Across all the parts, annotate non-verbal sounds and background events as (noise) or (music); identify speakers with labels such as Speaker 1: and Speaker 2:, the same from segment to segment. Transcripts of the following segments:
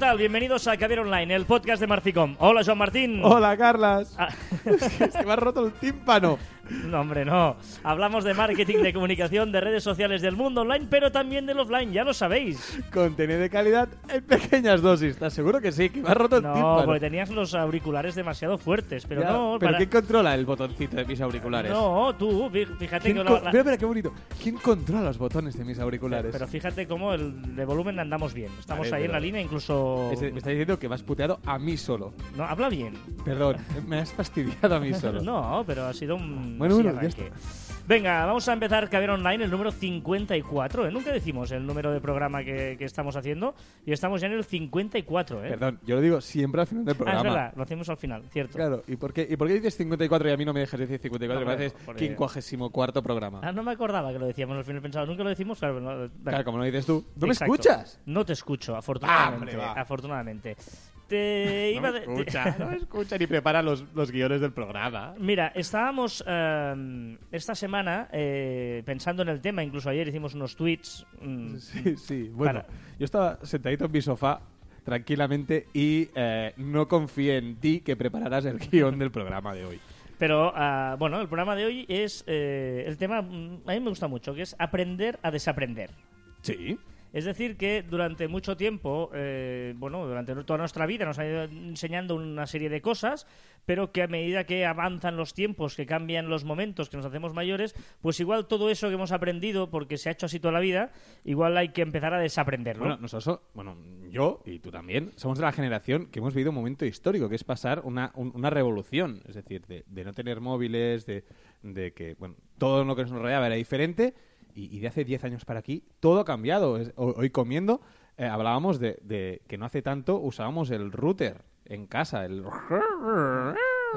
Speaker 1: tal? Bienvenidos a Caber Online, el podcast de Marficom. Hola, Joan Martín.
Speaker 2: Hola, Carlas.
Speaker 1: Ah. (laughs) (laughs)
Speaker 2: es, que, me has roto el tímpano.
Speaker 1: No, hombre, no. Hablamos de marketing, de comunicación, de redes sociales, del mundo online, pero también del offline, ya lo sabéis.
Speaker 2: Contenido de calidad en pequeñas dosis. ¿Estás seguro que sí? Que me has roto el
Speaker 1: No,
Speaker 2: tímpano.
Speaker 1: porque tenías los auriculares demasiado fuertes, pero
Speaker 2: Ya,
Speaker 1: no.
Speaker 2: ¿Pero
Speaker 1: para-
Speaker 2: quién controla el botoncito de mis auriculares?
Speaker 1: No, tú, fí- fíjate
Speaker 2: ¿Quién
Speaker 1: que
Speaker 2: con-
Speaker 1: lo- la-
Speaker 2: Mira, mira, qué bonito. ¿Quién controla los botones de mis auriculares?
Speaker 1: Pero fíjate cómo el de volumen andamos bien. Estamos
Speaker 2: Vale,
Speaker 1: ahí en
Speaker 2: pero-
Speaker 1: la línea, incluso.
Speaker 2: Es de- me está diciendo que me has puteado a mí solo.
Speaker 1: No, habla bien.
Speaker 2: Perdón, (laughs) me has fastidiado a mí solo.
Speaker 1: No, pero ha sido un.
Speaker 2: Bueno,
Speaker 1: así
Speaker 2: bueno, ya
Speaker 1: arranque. Venga, vamos a empezar Caber Online, el número 54. ¿eh? Nunca decimos el número de programa que, que estamos haciendo y estamos ya en el 54. ¿eh?
Speaker 2: Perdón, yo lo digo siempre al final del
Speaker 1: Ah,
Speaker 2: programa.
Speaker 1: es verdad, lo hacemos al final, cierto.
Speaker 2: Claro, ¿y por, qué, ¿y por qué dices 54 y a mí no me dejas decir 54?
Speaker 1: No,
Speaker 2: me haces
Speaker 1: porque-
Speaker 2: 54 programa.
Speaker 1: Ah, no me acordaba que lo decíamos al final pensado. Nunca lo decimos, claro. no-.
Speaker 2: Claro, como lo dices tú. ¿No me
Speaker 1: Exacto.
Speaker 2: escuchas?
Speaker 1: No te escucho, afortunadamente.
Speaker 2: hombre, va.
Speaker 1: afortunadamente. (laughs) Te iba (laughs)
Speaker 2: no me escucha, no me escucha ni prepara los, los guiones del programa.
Speaker 1: Mira, estábamos eh, esta semana eh, pensando en el tema, incluso ayer hicimos unos tweets. mm,
Speaker 2: Sí, sí. Bueno,
Speaker 1: Para-
Speaker 2: yo estaba sentadito en mi sofá tranquilamente y eh, no confié en ti que prepararás el guion del programa de hoy.
Speaker 1: Pero ah, bueno, el programa de hoy es eh, el tema, mm, a mí me gusta mucho, que es aprender a desaprender.
Speaker 2: Sí.
Speaker 1: Es decir, que durante mucho tiempo, eh, bueno, durante toda nuestra vida nos ha ido enseñando una serie de cosas, pero que a medida que avanzan los tiempos, que cambian los momentos, que nos hacemos mayores, pues igual todo eso que hemos aprendido, porque se ha hecho así toda la vida, igual hay que empezar a desaprenderlo.
Speaker 2: Bueno, nosotros, bueno, yo y tú también, somos de la generación que hemos vivido un momento histórico, que es pasar una, un- una revolución. Es decir, de, de no tener móviles, de, de que, bueno, todo lo que nos rodeaba era diferente. Y, de hace 10 años para aquí, todo ha cambiado. Hoy comiendo, eh, hablábamos de, de que no hace tanto usábamos el router en casa, el...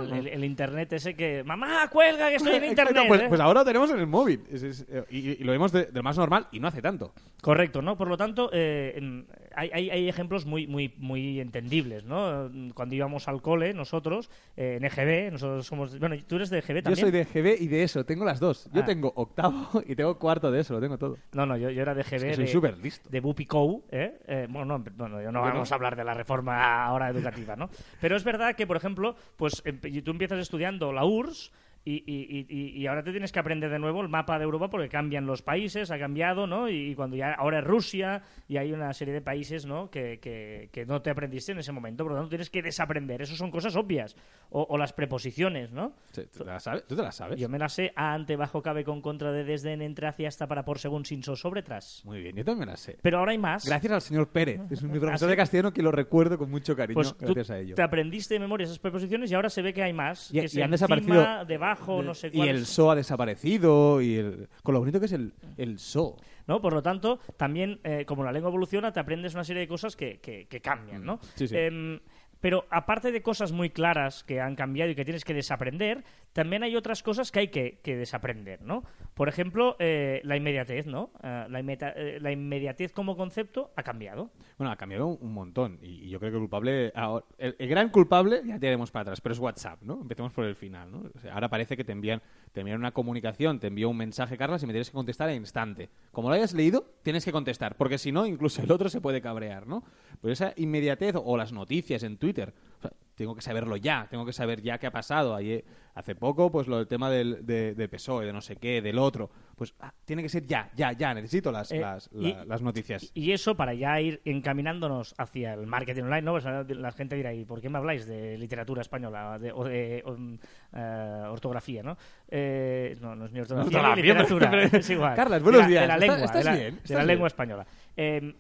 Speaker 1: el, internet ese que, mamá, cuelga que estoy en (laughs) internet.
Speaker 2: pues,
Speaker 1: ¿eh?".
Speaker 2: pues ahora lo tenemos en el móvil. Es- es, eh, y, y lo vemos de, de lo más normal y no hace tanto.
Speaker 1: Correcto, ¿no? Por lo tanto, eh, hay, hay- hay ejemplos muy, muy, muy entendibles, ¿no? Cuando íbamos al cole, nosotros, eh, en EGB, nosotros somos... Bueno, tú eres de EGB
Speaker 2: Yo
Speaker 1: también.
Speaker 2: soy de GB y de eso, tengo las dos. Yo
Speaker 1: Ah.
Speaker 2: tengo octavo (laughs) y tengo cuarto de eso, lo tengo todo.
Speaker 1: No, no, yo, yo era de EGB.
Speaker 2: Es que soy súper listo.
Speaker 1: de Bupico, ¿eh? Bueno, no, bueno, yo no vamos a hablar de la reforma ahora educativa, ¿no? Pero es verdad que, por ejemplo, pues empe- tú empiezas estudiando la URSS y, y- y- y ahora te tienes que aprender de nuevo el mapa de Europa porque cambian los países, ha cambiado, ¿no? Y cuando ya ahora es Rusia y hay una serie de países, ¿no? Que, que- que no te aprendiste en ese momento, por lo tanto tienes que desaprender. Eso son cosas obvias. O, o las preposiciones, ¿no?
Speaker 2: Sí, ¿Tú, te las sabes? ¿Tú te las sabes?
Speaker 1: Yo me las sé a, ante, bajo, cabe, con, contra, de, desde, en, entre, hacia, hasta, para, por, según, sin, so, sobre, tras.
Speaker 2: Muy bien, yo también las sé.
Speaker 1: Pero ahora hay más.
Speaker 2: Gracias al señor Pérez, es mi (laughs) profesor de castellano que lo recuerdo con mucho cariño
Speaker 1: Pues tú
Speaker 2: gracias a ello.
Speaker 1: te aprendiste de memoria esas preposiciones y ahora se ve que hay más.
Speaker 2: Y-
Speaker 1: que
Speaker 2: y han desaparecido-
Speaker 1: debajo, no sé
Speaker 2: y el so ha desaparecido y el... con lo bonito que es el, el so.
Speaker 1: ¿no? Por lo tanto, también, eh, como la lengua evoluciona, te aprendes una serie de cosas que, que- que cambian, ¿no?
Speaker 2: Mm, sí, sí.
Speaker 1: Em, pero aparte de cosas muy claras que han cambiado y que tienes que desaprender, también hay otras cosas que hay que, que desaprender, ¿no? Por ejemplo, eh, la inmediatez, ¿no? Eh, la, inmeta- eh, la inmediatez como concepto ha cambiado.
Speaker 2: Bueno, ha cambiado un, montón y, yo creo que el culpable, ahora- el, gran culpable, ya te iremos para atrás, pero es WhatsApp, ¿no? Empecemos por el final, ¿no? Ahora parece que te envían, te envían una comunicación, te envió un mensaje, Carlos, y me tienes que contestar al instante. Como lo hayas leído, tienes que contestar, porque si no, incluso el otro se puede cabrear, ¿no? Pues esa inmediatez o las noticias en Twitter, tengo que saberlo ya, tengo que saber ya qué ha pasado. Ayer, hace poco, pues lo del tema del, de, de PSOE, de no sé qué, del otro, pues ah, tiene que ser ya, ya, ya, necesito las,
Speaker 1: Eh,
Speaker 2: las,
Speaker 1: y-
Speaker 2: la- las noticias.
Speaker 1: Y eso para ya ir encaminándonos hacia el marketing online, ¿no? Pues la gente dirá, ¿y por qué me habláis de literatura española de- o de um, eh, ortografía, ¿no? Eh, no, no es ni ortografía ni
Speaker 2: Ortografía,
Speaker 1: literatura,
Speaker 2: pero-
Speaker 1: es igual.
Speaker 2: Carlas, buenos
Speaker 1: De la-
Speaker 2: días.
Speaker 1: De la
Speaker 2: ¿Estás-
Speaker 1: lengua,
Speaker 2: estás
Speaker 1: de la,
Speaker 2: bien?
Speaker 1: de
Speaker 2: ¿Estás
Speaker 1: la
Speaker 2: bien?
Speaker 1: lengua española. Eh, eh,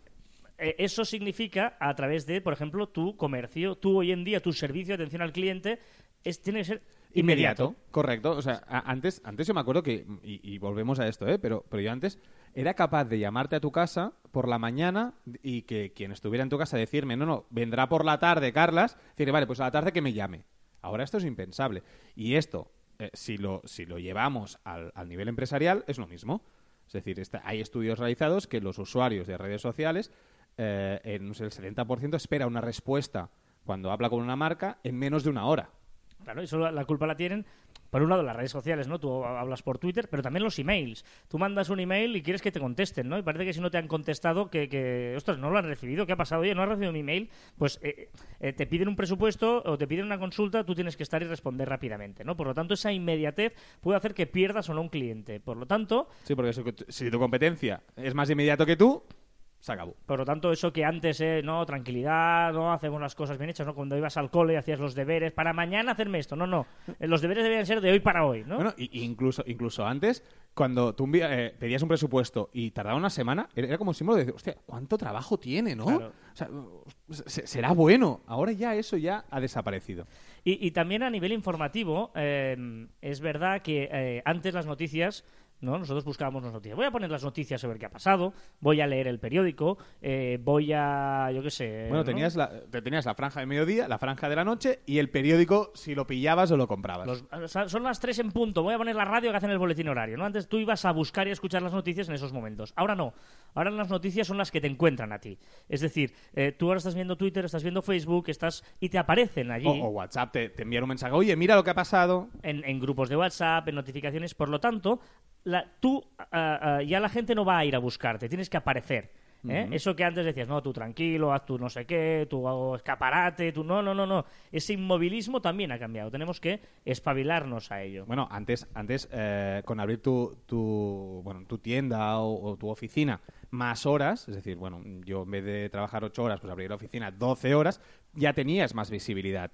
Speaker 1: eso significa a través de, por ejemplo, tu comercio, tú hoy en día, tu servicio de atención al cliente es, tiene que ser inmediato.
Speaker 2: Correcto. O sea, antes, antes yo me acuerdo que, y, volvemos a esto, ¿eh? pero, pero yo antes era capaz de llamarte a tu casa por la mañana y que quien estuviera en tu casa decirme, no, no, vendrá por la tarde, Carlas, decirle, vale, pues a la tarde que me llame. Ahora esto es impensable. Y esto, eh, si, lo, si lo llevamos al, al nivel empresarial, es lo mismo. Es decir, está- hay estudios realizados que los usuarios de redes sociales, eh, en no sé, el 70% espera una respuesta cuando habla con una marca en menos de una hora.
Speaker 1: Claro, eso la, la culpa la tienen, por un lado, las redes sociales, ¿no? Tú hablas por Twitter, pero también los emails. Tú mandas un email y quieres que te contesten, ¿no? Y parece que si no te han contestado, que, que ostras, no lo han recibido, ¿qué ha pasado? Oye, no has recibido mi email, pues eh, eh, te piden un presupuesto o te piden una consulta, tú tienes que estar y responder rápidamente, ¿no? Por lo tanto, esa inmediatez puede hacer que pierdas o no un cliente. Por lo tanto,
Speaker 2: Sí, porque si- si tu competencia es más inmediato que tú, se acabó.
Speaker 1: Por lo tanto, eso que antes, eh, no, tranquilidad, no, hacemos las cosas bien hechas, ¿no? Cuando ibas al cole hacías los deberes, para mañana hacerme esto, no, no. Eh, Los deberes debían ser de hoy para hoy, ¿no?
Speaker 2: Bueno, y- incluso, incluso antes, cuando tú eh, pedías un presupuesto y tardaba una semana, era como un símbolo de decir, hostia, ¿cuánto trabajo tiene, no?
Speaker 1: Claro.
Speaker 2: O sea, se- será bueno. Ahora ya eso ya ha desaparecido.
Speaker 1: Y, y también a nivel informativo, eh, es verdad que antes las noticias, ¿no? Nosotros buscábamos las noticias. Voy a poner las noticias sobre qué ha pasado, voy a leer el periódico, eh, voy a, yo qué sé...
Speaker 2: Bueno,
Speaker 1: ¿no?
Speaker 2: tenías la, te tenías la franja de mediodía, la franja de la noche y el periódico si lo pillabas o lo comprabas.
Speaker 1: Los- son las tres en punto. Voy a poner la radio que hacen el boletín horario. ¿no? Antes tú ibas a buscar y a escuchar las noticias en esos momentos. Ahora no. Ahora las noticias son las que te encuentran a ti. Es decir, eh, tú ahora estás viendo Twitter, estás viendo Facebook, estás y te aparecen allí.
Speaker 2: O, o WhatsApp te, te envían un mensaje, oye, mira lo que ha pasado.
Speaker 1: en, en grupos de WhatsApp, en notificaciones. Por lo tanto, la- tú ah, ya la gente no va a ir a buscarte, tienes que aparecer. ¿eh? Eso que antes decías, no, tú tranquilo, haz tú no sé qué, tú hago escaparate, tú no, no, no, no. Ese inmovilismo también ha cambiado. Tenemos que espabilarnos a ello.
Speaker 2: Bueno, antes, antes eh, con abrir tu, tu, bueno, tu tienda o, o tu oficina más horas, es decir, bueno, yo en vez de trabajar ocho horas, pues abrir la oficina 12 horas, ya tenías más visibilidad.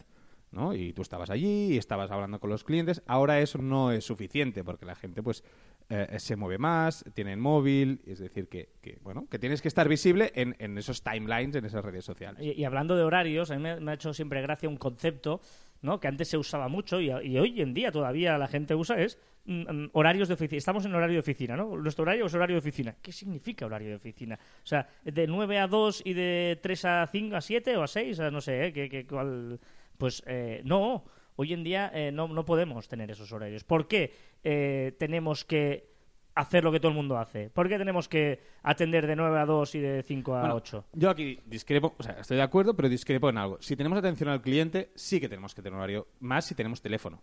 Speaker 2: ¿No? Y tú estabas allí y estabas hablando con los clientes. Ahora eso no es suficiente porque la gente pues eh, se mueve más, tiene el móvil, es decir, que, que, bueno, que tienes que estar visible en, en esos timelines, en esas redes sociales.
Speaker 1: Y, hablando de horarios, a mí me, ha hecho siempre gracia un concepto ¿no? que antes se usaba mucho y, y hoy en día todavía la gente usa es mm, mm, horarios de oficina. Estamos en horario de oficina, ¿no? Nuestro horario es horario de oficina. ¿Qué significa horario de oficina? O sea, de 9 a 2 y de 3 a 5 a 7 o a 6, a no sé, ¿eh? ¿Qué, qué- cuál? Pues eh, no, hoy en día eh, no, no podemos tener esos horarios. ¿Por qué eh, tenemos que hacer lo que todo el mundo hace? ¿Por qué tenemos que atender de 9 a 2 y de 5 a
Speaker 2: Bueno,
Speaker 1: 8?
Speaker 2: Yo aquí discrepo, o sea, estoy de acuerdo, pero discrepo en algo. Si tenemos atención al cliente, sí que tenemos que tener un horario, más si tenemos teléfono.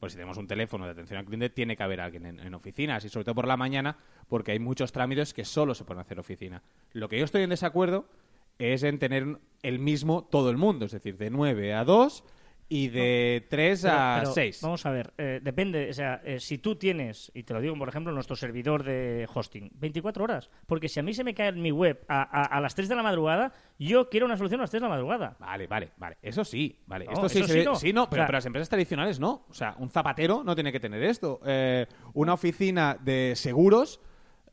Speaker 2: Pues si tenemos un teléfono de atención al cliente, tiene que haber alguien en, en oficinas, y sobre todo por la mañana, porque hay muchos trámites que solo se pueden hacer oficina. Lo que yo estoy en desacuerdo es en tener el mismo todo el mundo, es decir, de 9 a 2 y de 3
Speaker 1: Pero-
Speaker 2: a
Speaker 1: pero
Speaker 2: 6.
Speaker 1: Vamos a ver, eh, depende, o sea, eh, si tú tienes, y te lo digo, por ejemplo, nuestro servidor de hosting, 24 horas, porque si a mí se me cae en mi web a, a- a las 3 de la madrugada, yo quiero una solución a las 3 de la madrugada.
Speaker 2: Vale, vale, vale. Eso sí, vale.
Speaker 1: No,
Speaker 2: esto sí,
Speaker 1: eso
Speaker 2: se
Speaker 1: sí no.
Speaker 2: sí, no, pero,
Speaker 1: O sea-
Speaker 2: pero las empresas tradicionales no. O sea, un zapatero no tiene que tener esto. Eh, una oficina de seguros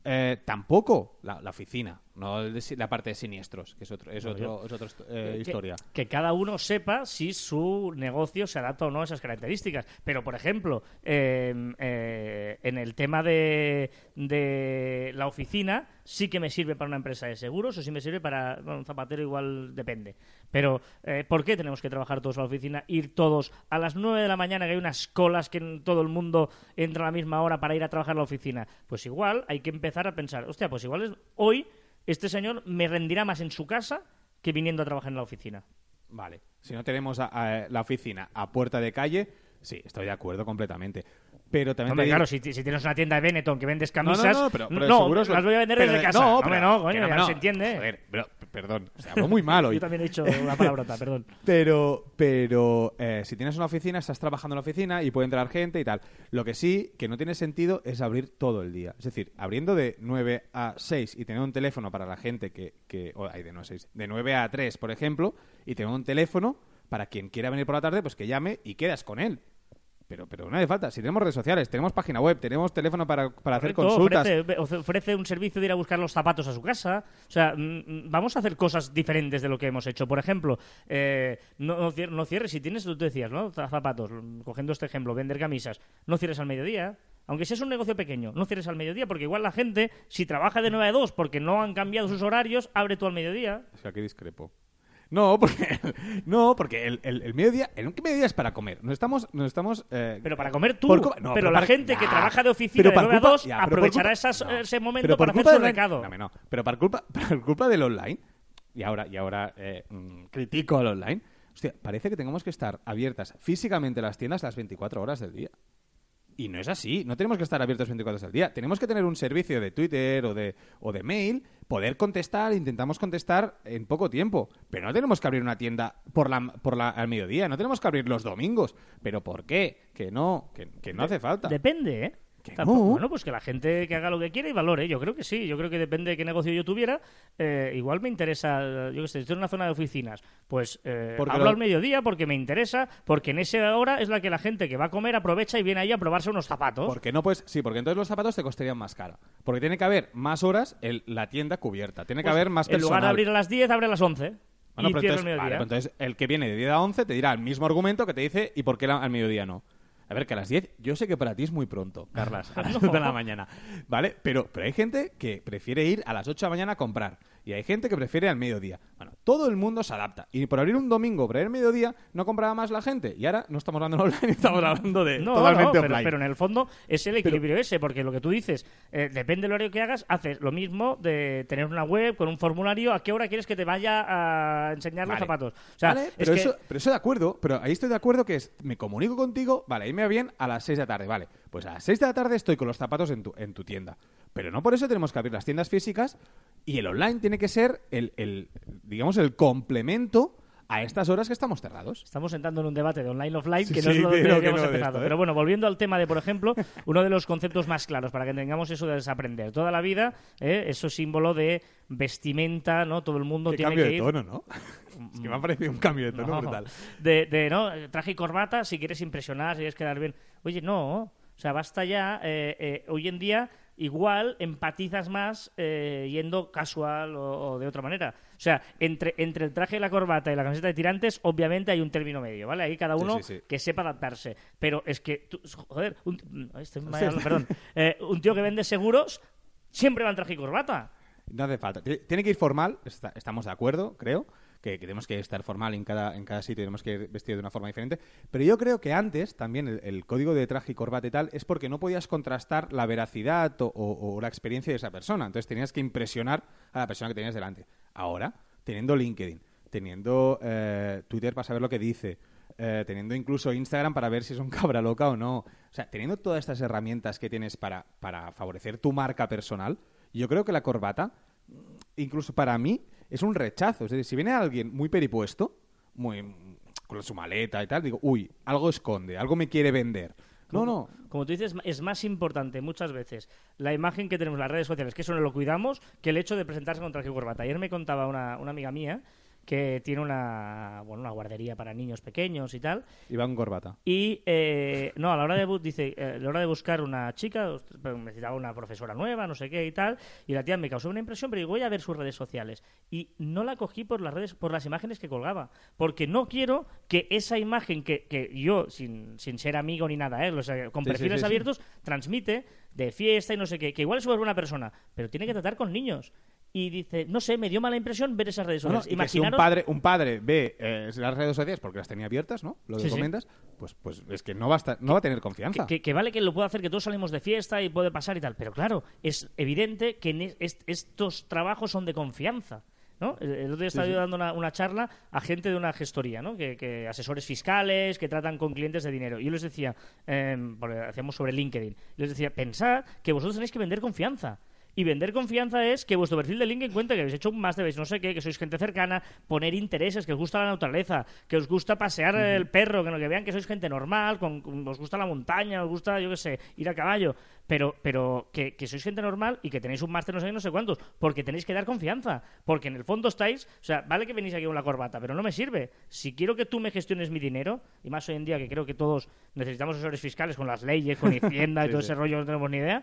Speaker 2: eh, tampoco. La, la oficina, no el de la parte de siniestros, que es otro, es
Speaker 1: No,
Speaker 2: otro, es otra eh,
Speaker 1: Que-
Speaker 2: historia.
Speaker 1: Que, cada uno sepa si su negocio se adapta o no a esas características. Pero, por ejemplo, eh, eh, en el tema de, de la oficina, sí que me sirve para una empresa de seguros o sí me sirve para bueno, un zapatero, igual depende. Pero, eh, ¿por qué tenemos que trabajar todos a la oficina? Ir todos a las 9 de la mañana, que hay unas colas que todo el mundo entra a la misma hora para ir a trabajar a la oficina. Pues igual hay que empezar a pensar, hostia, pues igual es, hoy este señor me rendirá más en su casa que viniendo a trabajar en la oficina.
Speaker 2: Vale. Si no tenemos a- la oficina a puerta de calle, sí, estoy de acuerdo completamente. Pero también
Speaker 1: Hombre,
Speaker 2: digo-
Speaker 1: claro, si, si tienes una tienda de Benetton que vendes
Speaker 2: No, no,
Speaker 1: camisas,
Speaker 2: no, pero, pero
Speaker 1: no,
Speaker 2: seguros
Speaker 1: las voy a vender
Speaker 2: pero
Speaker 1: desde
Speaker 2: de-
Speaker 1: casa.
Speaker 2: No,
Speaker 1: Hombre, no, coño, ya
Speaker 2: no,
Speaker 1: se entiende.
Speaker 2: Joder, pero, perdón, o sea, hablo muy mal hoy. (laughs)
Speaker 1: Yo también he dicho una palabrota, (laughs) perdón.
Speaker 2: Pero, pero eh, si tienes una oficina, estás trabajando en la oficina y puede entrar gente y tal. Lo que sí que no tiene sentido es abrir todo el día. Es decir, abriendo de 9 a 6 y tener un teléfono para la gente que... que o, ay, de, 9 a 6, de 9 a 3, por ejemplo, y tener un teléfono para quien quiera venir por la tarde, pues que llame y quedas con él. Pero, pero no hace falta. Si tenemos redes sociales, tenemos página web, tenemos teléfono para, para hacer
Speaker 1: Correcto,
Speaker 2: consultas.
Speaker 1: Ofrece, ofre- ofrece un servicio de ir a buscar los zapatos a su casa. O sea, mm, mm, vamos a hacer cosas diferentes de lo que hemos hecho. Por ejemplo, eh, no, no cier- no cierres. Si tienes, tú decías, ¿no? Za- Zapatos. mm, Cogiendo este ejemplo, vender camisas. No cierres al mediodía. Aunque seas un negocio pequeño, no cierres al mediodía, porque igual la gente, si trabaja de 9 a 2 porque no han cambiado sus horarios, abre tú al mediodía.
Speaker 2: Es que aquí discrepo. No, porque, no, porque el, el, el mediodía, el mediodía es para comer. Nos estamos, nos estamos eh,
Speaker 1: Pero para comer tú.
Speaker 2: no,
Speaker 1: pero la
Speaker 2: para-
Speaker 1: gente que trabaja de oficina
Speaker 2: pero
Speaker 1: de
Speaker 2: por
Speaker 1: 9 a
Speaker 2: culpa-
Speaker 1: 2
Speaker 2: ya, pero por
Speaker 1: aprovechará
Speaker 2: culpa-
Speaker 1: esas-
Speaker 2: no,
Speaker 1: ese momento
Speaker 2: pero
Speaker 1: para hacer su recado.
Speaker 2: No, no, pero por culpa, (laughs) por culpa del online, y ahora, y ahora eh, mm, critico al online, hostia, parece que tengamos que estar abiertas físicamente las tiendas las 24 horas del día. Y no es así, no tenemos que estar abiertos 24 horas al día. Tenemos que tener un servicio de Twitter o de, o de mail, poder contestar, intentamos contestar en poco tiempo. Pero no tenemos que abrir una tienda por la, por la, al mediodía, no tenemos que abrir los domingos. ¿Pero por qué? Que no, que, que no hace falta.
Speaker 1: Depende, ¿eh?
Speaker 2: Que
Speaker 1: Tampoco-. Bueno, pues que la gente que haga lo que quiera y valore. Yo creo que sí. Yo creo que depende de qué negocio yo tuviera. eh, igual me interesa, yo qué sé, estoy en una zona de oficinas. Pues eh, hablo
Speaker 2: lo-
Speaker 1: al mediodía porque me interesa, porque en esa hora es la que la gente que va a comer aprovecha y viene ahí a probarse unos zapatos.
Speaker 2: Porque no puedes, sí, porque entonces los zapatos te costarían más cara. Porque tiene que haber más horas el- la tienda cubierta. Tiene que
Speaker 1: Pues,
Speaker 2: haber más
Speaker 1: En
Speaker 2: personal.
Speaker 1: lugar de abrir a las 10, abre a las 11.
Speaker 2: Bueno,
Speaker 1: y
Speaker 2: pero
Speaker 1: cierra
Speaker 2: entonces,
Speaker 1: el mediodía.
Speaker 2: vale, pero entonces el que viene de 10 a 11 te dirá el mismo argumento que te dice y por qué la- al mediodía no. A ver, que a las 10, yo sé que para ti es muy pronto, Carlas, a las (laughs) 8 de la mañana, ¿vale? Pero, pero hay gente que prefiere ir a las 8 de la mañana a comprar y hay gente que prefiere al mediodía. Bueno, todo el mundo se adapta. Y por abrir un domingo, por el mediodía, no compraba más la gente. Y ahora no estamos hablando de (laughs) online, estamos hablando de
Speaker 1: No,
Speaker 2: totalmente
Speaker 1: no, pero,
Speaker 2: offline.
Speaker 1: pero en el fondo es el equilibrio ese, porque lo que tú dices, eh, depende del horario que hagas, haces lo mismo de tener una web con un formulario, a qué hora quieres que te vaya a enseñar los zapatos. O sea,
Speaker 2: Vale,
Speaker 1: es
Speaker 2: pero,
Speaker 1: que-
Speaker 2: eso, pero eso de acuerdo, pero ahí estoy de acuerdo que es, me comunico contigo, vale, ahí me va bien a las 6 de la tarde, vale, pues a las 6 de la tarde estoy con los zapatos en tu, en tu tienda. Pero no por eso tenemos que abrir las tiendas físicas y el online tiene que ser el, el digamos, el complemento a estas horas que estamos cerrados.
Speaker 1: Estamos entrando en un debate de online offline
Speaker 2: Sí,
Speaker 1: que no es lo que habíamos
Speaker 2: no
Speaker 1: empezado.
Speaker 2: esto, ¿eh?
Speaker 1: Pero bueno, volviendo al tema de, por ejemplo, (laughs) uno de los conceptos más claros para que tengamos eso de desaprender. Toda la vida, ¿eh? eso es símbolo de vestimenta, ¿no? Todo el mundo
Speaker 2: Qué
Speaker 1: tiene
Speaker 2: cambio
Speaker 1: que
Speaker 2: de
Speaker 1: ir
Speaker 2: tono, ¿no? (laughs) es que me ha parecido un cambio de tono
Speaker 1: No.
Speaker 2: brutal.
Speaker 1: De, de, ¿no? Traje y corbata, si quieres impresionar, si quieres quedar bien. Oye, no. O sea, basta ya. eh, hoy en día, igual empatizas más eh, yendo casual o, o de otra manera. O sea, entre, entre el traje y la corbata y la camiseta de tirantes, obviamente hay un término medio, ¿vale? Ahí cada uno
Speaker 2: sí, sí.
Speaker 1: que sepa adaptarse. Pero es que, tú- joder, un, ay, estoy (laughs) mal, perdón. Eh, un tío que vende seguros siempre va en traje y corbata.
Speaker 2: No hace falta. Ti- Tiene que ir formal, está- estamos de acuerdo, creo, que, tenemos que estar formal en cada, en cada sitio, tenemos que ir vestido de una forma diferente. Pero yo creo que antes, también, el, código de traje y corbata y tal, es porque no podías contrastar la veracidad o la experiencia de esa persona. Entonces tenías que impresionar a la persona que tenías delante. Ahora, teniendo LinkedIn, teniendo eh, Twitter para saber lo que dice, eh, teniendo incluso Instagram para ver si es un (laughs) cabra loca o no. O sea, teniendo todas estas herramientas que tienes para, para favorecer tu marca personal, yo creo que la corbata, incluso para mí, es un rechazo. Es decir, si viene alguien muy peripuesto, muy con su maleta y tal, digo, uy, algo esconde, algo me quiere vender. No, no.
Speaker 1: Como tú dices, es más importante muchas veces la imagen que tenemos en las redes sociales, que eso no lo cuidamos, que el hecho de presentarse con traje y corbata. Ayer me contaba una, una amiga mía que tiene una, bueno, una guardería para niños pequeños y tal,
Speaker 2: Iba con corbata.
Speaker 1: y eh, no, a la hora de dice, eh, a la hora de buscar una chica, pero necesitaba una profesora nueva, no sé qué y tal, y la tía me causó una impresión, pero digo, voy a ver sus redes sociales. Y no la cogí por las redes, por las imágenes que colgaba, porque no quiero que esa imagen que, que yo, sin, sin ser amigo ni nada, ¿eh? o sea, con
Speaker 2: sí,
Speaker 1: perfiles
Speaker 2: sí, sí.
Speaker 1: abiertos, transmite de fiesta y no sé qué, que igual es una buena persona, pero tiene que tratar con niños. Y dice, no sé, me dio mala impresión ver esas redes
Speaker 2: No, no,
Speaker 1: sociales.
Speaker 2: y que si un padre, un padre ve eh, las redes sociales porque las tenía abiertas, ¿no? Lo que
Speaker 1: Sí, sí.
Speaker 2: comentas, pues, pues es que no va a, estar- no va a tener confianza.
Speaker 1: Que, vale que lo pueda hacer, que todos salimos de fiesta y puede pasar y tal, pero claro, es evidente que en es- est- estos trabajos son de confianza. ¿No? El el otro día estaba yo dando una, una charla a gente de una gestoría, ¿no? que, que asesores fiscales, que tratan con clientes de dinero. Y yo les decía, em, porque hacíamos sobre LinkedIn, les decía, pensad que vosotros tenéis que vender confianza. Y vender confianza es que vuestro perfil de LinkedIn cuente que habéis hecho un máster, no sé qué, que sois gente cercana, poner intereses, que os gusta la naturaleza, que os gusta pasear el perro, que, no, que vean que sois gente normal, con, con- os gusta la montaña, os gusta, yo qué sé, ir a caballo, pero, pero que, que sois gente normal y que tenéis un máster no sé qué, no sé cuántos, porque tenéis que dar confianza, porque en el fondo estáis, o sea, vale que venís aquí con la corbata, pero no me sirve. Si quiero que tú me gestiones mi dinero, y más hoy en día que creo que todos necesitamos asesores fiscales con las leyes, con (laughs) Hacienda y
Speaker 2: Sí,
Speaker 1: todo
Speaker 2: sí.
Speaker 1: ese rollo, no tenemos ni idea,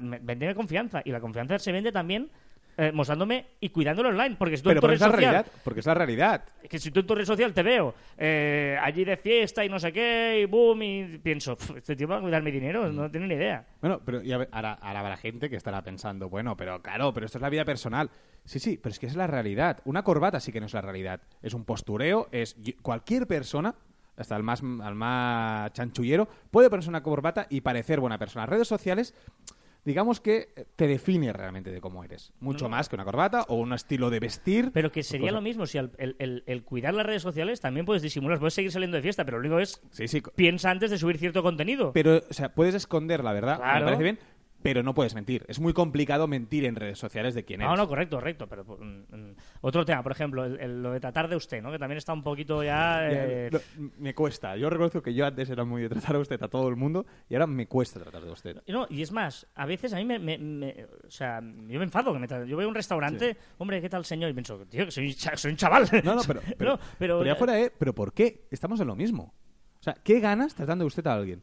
Speaker 1: véndeme confianza. Y la confianza se vende también eh, mostrándome y cuidándolo online, porque si tú en
Speaker 2: Pero
Speaker 1: tu red
Speaker 2: la
Speaker 1: social,
Speaker 2: realidad. Porque es la realidad.
Speaker 1: que si tú en tu red social te veo eh, allí de fiesta y no sé qué, y boom, y pienso, "Pf, este tío va a cuidar mi dinero,
Speaker 2: Mm.
Speaker 1: no tiene ni idea.
Speaker 2: Bueno, pero y ahora, ahora habrá gente que estará pensando, bueno, pero claro, pero esto es la vida personal. Sí, sí, pero es que es la realidad. Una corbata sí que no es la realidad. Es un postureo, es cualquier persona, hasta el más, al más chanchullero, puede ponerse una corbata y parecer buena persona. Redes sociales digamos que eh, te define realmente de cómo eres. Mucho más que una corbata o un estilo de vestir.
Speaker 1: Pero que sería
Speaker 2: cosa-
Speaker 1: lo mismo si al- el, el- el cuidar las redes sociales también puedes disimular, puedes seguir saliendo de fiesta, pero lo único es
Speaker 2: Sí, sí.
Speaker 1: piensa antes de subir cierto contenido.
Speaker 2: Pero, o sea, puedes esconder la verdad,
Speaker 1: Claro.
Speaker 2: me parece bien, pero no puedes mentir. Es muy complicado mentir en redes sociales de quién eres.
Speaker 1: No, no, correcto, correcto. Pero mm, mm, otro tema, por ejemplo, el- el- lo de tratar de usted, ¿no? Que también está un poquito ya. Eh,
Speaker 2: me cuesta. Yo reconozco que yo antes era muy de tratar a usted a todo el mundo y ahora me cuesta tratar de usted.
Speaker 1: No, y es más, a veces a mí me, me- me- o sea, yo me enfado que me yo voy a un restaurante, hombre, ¿qué tal señor? Y pienso, tío, que soy, soy un chaval.
Speaker 2: No, no, pero, pero, (laughs)
Speaker 1: No, pero-
Speaker 2: pero ya fuera de, pero ¿por qué? Estamos en lo mismo. O sea, ¿qué ganas tratando de usted a alguien?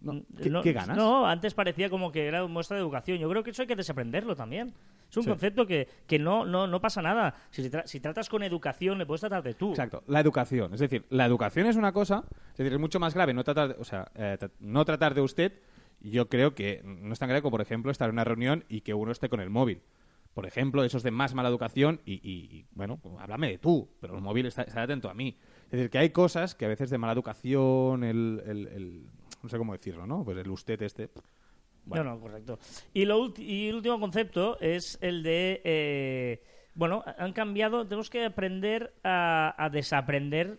Speaker 2: No, ¿qué- qué ganas?
Speaker 1: No, antes parecía como que era muestra de educación. Yo creo que eso hay que desaprenderlo también. Es un
Speaker 2: Sí.
Speaker 1: concepto que, que no, no, no pasa nada. Si, tra- si tratas con educación, le puedes tratar de tú.
Speaker 2: Exacto, la educación. Es decir, la educación es una cosa, es decir, es mucho más grave no tratar, de- o sea, eh, tra- no tratar de usted. Yo creo que no es tan grave como, por ejemplo, estar en una reunión y que uno esté con el móvil. Por ejemplo, eso es de más mala educación y, y- y, bueno, pues, háblame de tú, pero el móvil está, está atento a mí. Es decir, que hay cosas que a veces de mala educación, el, el- el- no sé cómo decirlo, ¿no? Pues el usted este. Bueno.
Speaker 1: No, no, correcto. Y, lo y el último concepto es el de. eh, bueno, han cambiado. Tenemos que aprender a, a desaprender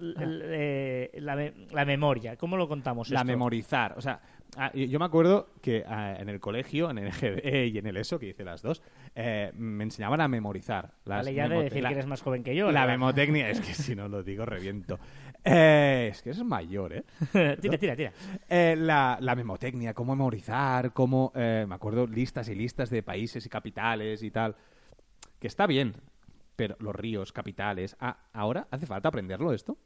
Speaker 1: el- eh, la, me- la memoria. ¿Cómo lo contamos?
Speaker 2: La
Speaker 1: esto?
Speaker 2: memorizar. O sea, ah, yo me acuerdo que ah, en el colegio, en el GBE y en el ESO, que hice las dos, eh, me enseñaban a memorizar. Las
Speaker 1: Vale, ya de decir
Speaker 2: la-
Speaker 1: que eres más joven que yo.
Speaker 2: La
Speaker 1: ¿verdad?
Speaker 2: memotecnia, es que si no lo digo, reviento. Eh, es que es mayor, ¿eh? (laughs)
Speaker 1: tira, tira, tira.
Speaker 2: Eh, la, la memotecnia, cómo memorizar, cómo... me acuerdo listas y listas de países y capitales y tal. Que está bien, pero los ríos, capitales... Ah, ¿ahora hace falta aprenderlo esto?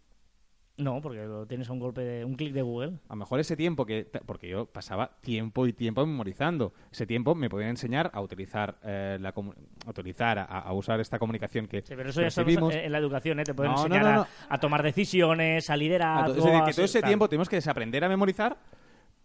Speaker 1: No, porque lo tienes a un golpe de un clic de Google.
Speaker 2: A lo mejor ese tiempo que... Porque yo pasaba tiempo y tiempo memorizando. Ese tiempo me podían enseñar a utilizar, eh, la, a, utilizar a, a usar esta comunicación que
Speaker 1: Sí, pero eso ya
Speaker 2: recibimos.
Speaker 1: en la educación, ¿eh? Te pueden
Speaker 2: No,
Speaker 1: enseñar
Speaker 2: no,
Speaker 1: a-
Speaker 2: no.
Speaker 1: A, tomar decisiones, a liderar.
Speaker 2: Es decir, que todo ese tiempo tenemos que desaprender a memorizar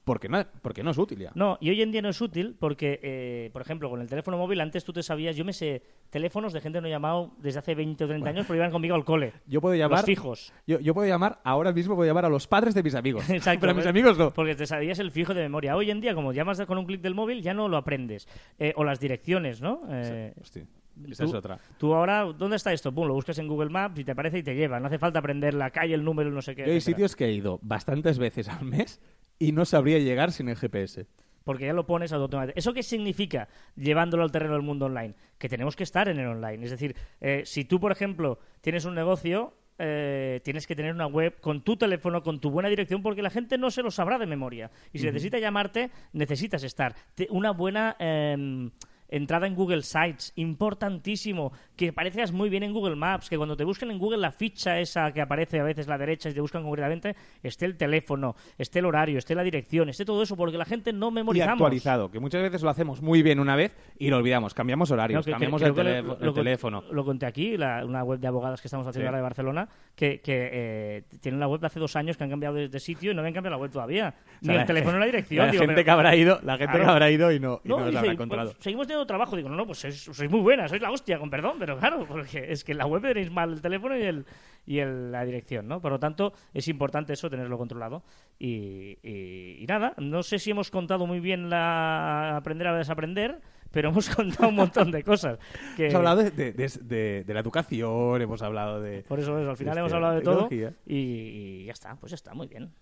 Speaker 2: porque no, porque no es útil ya.
Speaker 1: No, y hoy en día no es útil porque, eh, por ejemplo, con el teléfono móvil, antes tú te sabías, yo me sé teléfonos de gente que no he llamado desde hace 20 o 30 años porque iban conmigo al cole.
Speaker 2: Yo puedo llamar...
Speaker 1: Los fijos.
Speaker 2: Yo, yo puedo llamar, ahora mismo puedo llamar a los padres de mis amigos. (laughs)
Speaker 1: Exacto.
Speaker 2: Pero a mis amigos no.
Speaker 1: Porque te sabías el fijo de memoria. Hoy en día, como llamas con un clic del móvil, ya no lo aprendes. Eh, o las direcciones, ¿no? Eh,
Speaker 2: Hostia, esa
Speaker 1: tú-
Speaker 2: es otra.
Speaker 1: Tú ahora, ¿dónde está esto? Pum, lo buscas en Google Maps y te aparece y te lleva. No hace falta aprender la calle, el número, no sé qué.
Speaker 2: Yo hay
Speaker 1: etcétera.
Speaker 2: sitios que he ido bastantes veces al mes y no sabría llegar sin el GPS.
Speaker 1: Porque ya lo pones automáticamente. ¿Eso qué significa llevándolo al terreno del mundo online? Que tenemos que estar en el online. Es decir, eh, si tú, por ejemplo, tienes un negocio, eh, tienes que tener una web con tu teléfono, con tu buena dirección, porque la gente no se lo sabrá de memoria. Y si necesita llamarte, necesitas estar. Te- una buena... em, Entrada en Google Sites, importantísimo, que aparezcas muy bien en Google Maps, que cuando te busquen en Google la ficha esa que aparece a veces a la derecha y te buscan concretamente, esté el teléfono, esté el horario, esté la dirección, esté todo eso, porque la gente no
Speaker 2: Y
Speaker 1: memorizamos.
Speaker 2: actualizado, que muchas veces lo hacemos muy bien una vez y lo olvidamos. Cambiamos horarios,
Speaker 1: No, que-
Speaker 2: cambiamos el,
Speaker 1: lo-
Speaker 2: el teléfono.
Speaker 1: Lo conté aquí, la- una web de abogadas que estamos haciendo
Speaker 2: Sí.
Speaker 1: ahora de Barcelona, que, que eh, tienen la web de hace dos años que han cambiado de, de sitio y no habían cambiado la web todavía. Ni
Speaker 2: O sea,
Speaker 1: el teléfono ni la (laughs) dirección.
Speaker 2: La
Speaker 1: Digo,
Speaker 2: gente
Speaker 1: pero-
Speaker 2: que habrá ido, la gente
Speaker 1: Claro.
Speaker 2: que habrá ido y no, y no,
Speaker 1: No,
Speaker 2: nos
Speaker 1: dice,
Speaker 2: habrá
Speaker 1: y,
Speaker 2: encontrado.
Speaker 1: pues, seguimos teniendo trabajo. Digo, no, no, pues sois, sois muy buenas, sois la hostia, con perdón, pero claro, (laughs) porque es que en la web tenéis mal el teléfono y, el, y el- la dirección, ¿no? Por lo tanto, es importante eso, tenerlo controlado. Y, y- y nada, no sé si hemos contado muy bien la aprender a desaprender, pero hemos (laughs) contado un montón de cosas. Que,
Speaker 2: Hemos hablado de, de- de- de- de la educación, hemos hablado de...
Speaker 1: Por eso, eso, al final
Speaker 2: Este,
Speaker 1: hemos hablado de todo y ya está, pues ya está, muy bien. (laughs)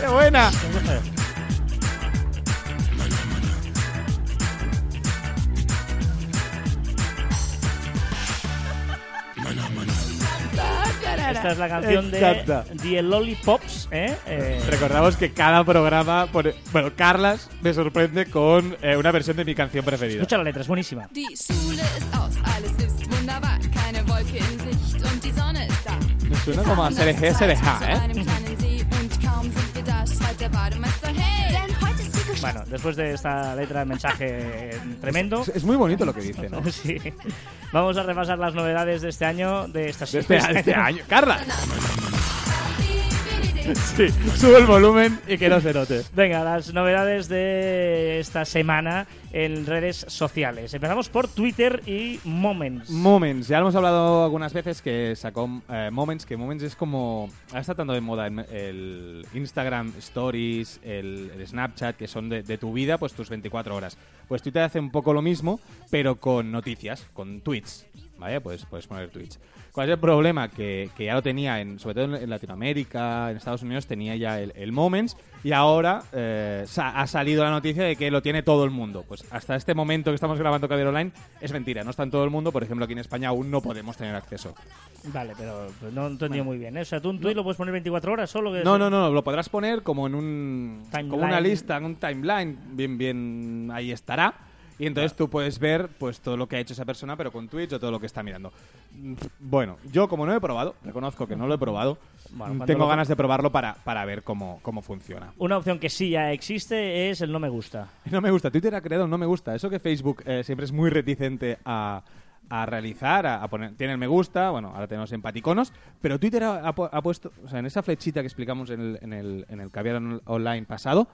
Speaker 2: ¡Qué buena!
Speaker 1: Esta es la canción de. The Lollipops, ¿eh? Eh,
Speaker 2: Recordamos que cada programa... pone- Bueno, Carlas me sorprende con eh, una versión de mi canción preferida.
Speaker 1: escucha la letra, es buenísima.
Speaker 2: Me suena como a
Speaker 3: zu
Speaker 2: ¿eh?
Speaker 1: Bueno, después de esta letra, mensaje tremendo.
Speaker 2: Es, es muy bonito lo que dice, ¿no? (laughs)
Speaker 1: Sí. Vamos a repasar las novedades de este año, de estas
Speaker 2: De este, (laughs) de este año. ¡Carlas! (laughs) Sí, sube el volumen y que no se note.
Speaker 1: Venga, las novedades de esta semana en redes sociales. Empezamos por Twitter y Moments.
Speaker 2: Moments, ya hemos hablado algunas veces que sacó eh, Moments, que Moments es como... Ahora está tanto de moda el Instagram Stories, el, Snapchat, que son de, de tu vida, pues tus 24 horas. Pues Twitter hace un poco lo mismo, pero con noticias, con tweets. ¿Vale? Pues puedes poner tweets. ¿Cuál es el problema? Que, que ya lo tenía, en, sobre todo en, Latinoamérica, en Estados Unidos, tenía ya el, el Moments y ahora eh, sa- ha salido la noticia de que lo tiene todo el mundo. Pues hasta este momento que estamos grabando Caber Online es mentira, no está en todo el mundo. Por ejemplo, aquí en España aún no podemos tener acceso.
Speaker 1: Vale, pero no he entendido muy bien. ¿eh? O sea, tú un tweet lo puedes poner 24 horas solo. Que
Speaker 2: No,
Speaker 1: se-
Speaker 2: no, no, lo podrás poner como en un como una lista, en un timeline, bien, bien, ahí estará. Y entonces tú puedes ver pues todo lo que ha hecho esa persona, pero con tweets o todo lo que está mirando. Mm, Bueno, yo como no he probado, reconozco que no lo he probado,
Speaker 1: Bueno,
Speaker 2: tengo
Speaker 1: lo-
Speaker 2: ganas de probarlo para, para ver cómo, cómo funciona.
Speaker 1: Una opción que sí ya existe es el no me gusta. (laughs)
Speaker 2: No me gusta, Twitter ha creado un no me gusta. Eso que Facebook eh, siempre es muy reticente a, a realizar, a, a poner. Tiene el me gusta, bueno, ahora tenemos empaticonos, pero Twitter ha, ha pu- ha puesto, o sea, en esa flechita que explicamos en el, en el, en el Caviar on- Online pasado,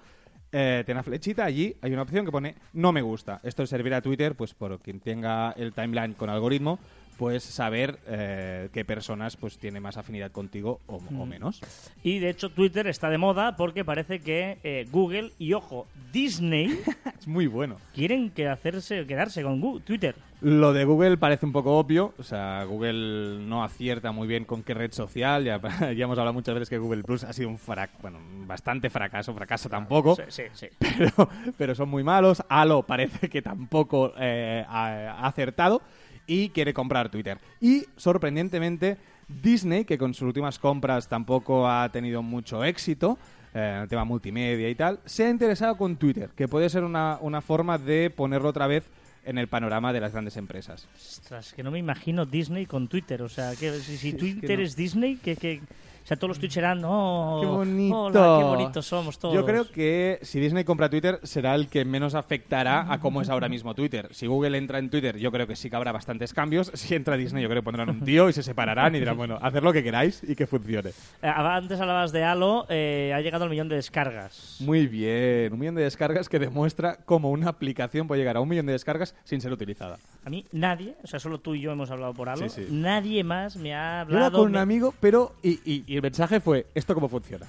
Speaker 2: eh, tiene una flechita, allí hay una opción que pone no me gusta. Esto servirá a Twitter, pues por quien tenga el timeline con algoritmo, pues saber eh, qué personas pues tiene más afinidad contigo o, o menos.
Speaker 1: Y de hecho Twitter está de moda porque parece que eh, Google y ojo, Disney (laughs)
Speaker 2: Es muy bueno.
Speaker 1: quieren que hacerse, quedarse con Gu- Twitter.
Speaker 2: Lo de Google parece un poco obvio, o sea, Google no acierta muy bien con qué red social, ya, (laughs) ya hemos hablado muchas veces que Google Plus ha sido un frac bueno, bastante fracaso, fracaso tampoco,
Speaker 1: Sí, sí, sí. (laughs)
Speaker 2: pero, pero son muy malos, Halo parece que tampoco eh, ha acertado y quiere comprar Twitter. Y sorprendentemente Disney, que con sus últimas compras tampoco ha tenido mucho éxito, eh, el tema multimedia y tal, se ha interesado con Twitter, que puede ser una, una forma de ponerlo otra vez en el panorama de las grandes empresas.
Speaker 1: Ostras, que no me imagino Disney con Twitter. O sea, que si, si (laughs)
Speaker 2: es que
Speaker 1: Twitter
Speaker 2: no.
Speaker 1: es Disney, que, que... O sea, todos los eran, oh,
Speaker 2: ¡Qué bonito!
Speaker 1: hola, qué bonitos somos todos.
Speaker 2: Yo creo que si Disney compra Twitter será el que menos afectará a cómo es ahora mismo Twitter. Si Google entra en Twitter, yo creo que sí que habrá bastantes cambios. Si entra Disney, yo creo que pondrán un tío y se separarán y dirán, bueno, haced lo que queráis y que funcione.
Speaker 1: Eh, antes hablabas de Halo, eh, ha llegado al millón de descargas.
Speaker 2: Muy bien, un millón de descargas que demuestra cómo una aplicación puede llegar a un millón de descargas sin ser utilizada.
Speaker 1: A mí nadie, o sea, solo tú y yo hemos hablado por Halo,
Speaker 2: Sí, sí.
Speaker 1: nadie más me ha
Speaker 2: Yo era
Speaker 1: hablado...
Speaker 2: con un amigo, pero... Y, y- y el mensaje fue, ¿esto cómo funciona?